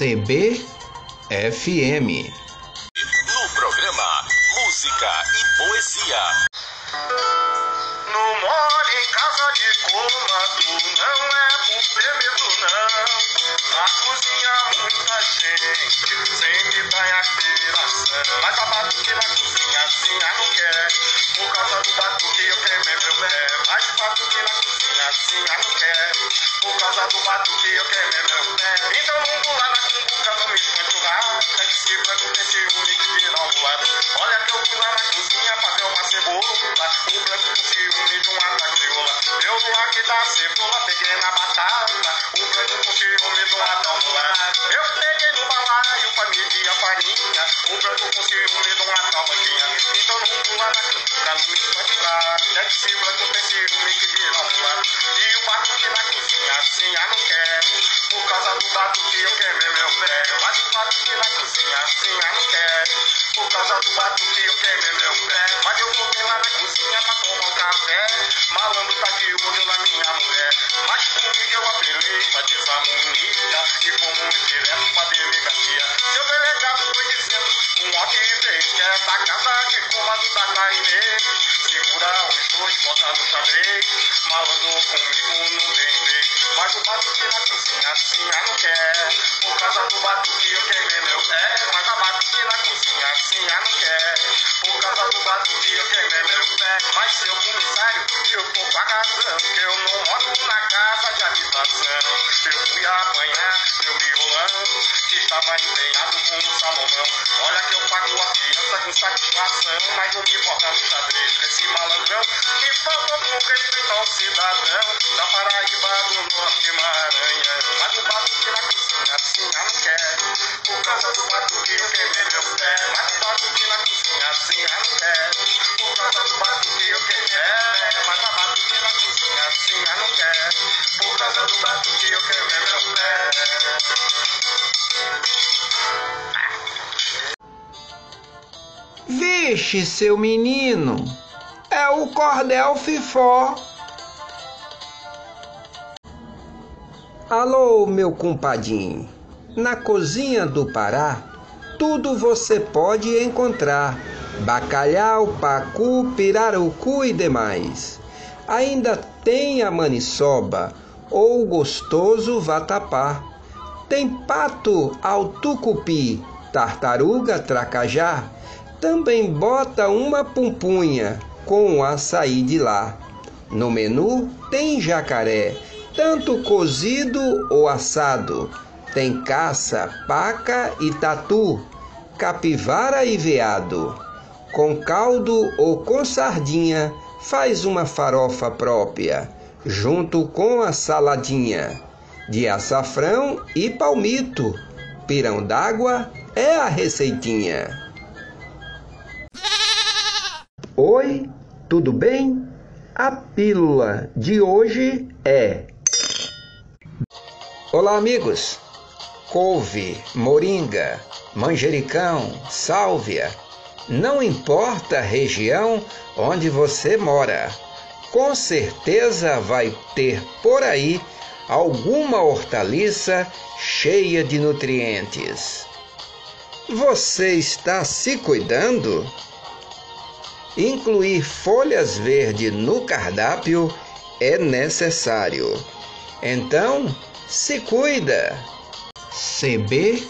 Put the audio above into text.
CBFM. No programa Música e Poesia. No mole em casa de cômodo, não é por medo não. Na cozinha muita gente, sempre tem aspiração. Mas a batuque na cozinha assim a não quer. Por causa batuque na cozinha assim a não quer. Por causa do batuque eu queimei meu pé. Então vou lá na cumbuca, não me espanto lá. Tem que se branco, tem ciúme que vira ao lado. Olha que eu fui lá na cozinha fazer uma cebola. O branco com ciúme de uma crioula. Eu no aqui da cebola peguei na batata. O branco com ciúme de uma tomulada. Eu peguei no balaio pra medir a farinha. O branco com ciúme de uma tomadinha. Então não pula na cumbuca, não me espanto lá. Tem que se Causa do batuque eu queimei meu pé. Mas eu voltei lá na cozinha pra tomar um café. Malandro tá de olho na minha mulher. Mas comigo eu apelei pra desarmonia. E fomos direto pra delegacia. Seu delegado foi dizendo um ótimo vez que é da casa de comando da Cainê. Segura os dois, bota no xadrez. Malandro comigo não tem vez. Mas o batuque na cozinha assim não quer. Por causa do batuque eu queimei meu pé. Razão. Que eu não moro na casa de habitação. Eu fui apanhar meu violão. Que estava empenhado com o Salomão. Olha que eu pago a criança com satisfação. Mas não me importa no xadrez com esse malandrão. Que falta com respeito ao cidadão. Da Paraíba do Norte Maranhão. Mas o batuque na cozinha assim não quer. Por causa do batuque eu queimei meu pé. Mas o batuque na cozinha assim não quer. Por causa do batuque eu queimei. Cozinha assim a não quer. Por causa do batuque eu queimei meu pé. Vixe, seu menino, é o cordel fifó. Alô, meu compadinho. Na cozinha do Pará, tudo você pode encontrar: bacalhau, pacu, pirarucu e demais. Ainda tem a maniçoba ou gostoso vatapá. Tem pato ao tucupi, tartaruga, tracajá. Também bota uma pumpunha com açaí de lá. No menu tem jacaré, tanto cozido ou assado. Tem caça, paca e tatu, capivara e veado. Com caldo ou com sardinha, faz uma farofa própria, junto com a saladinha de açafrão e palmito. Pirão d'água é a receitinha. Oi, tudo bem? A pílula de hoje é. Olá, amigos! Couve, moringa, manjericão, sálvia. Não importa a região onde você mora, com certeza vai ter por aí alguma hortaliça cheia de nutrientes. Você está se cuidando? Incluir folhas verdes no cardápio é necessário. Então, se cuida! CBFM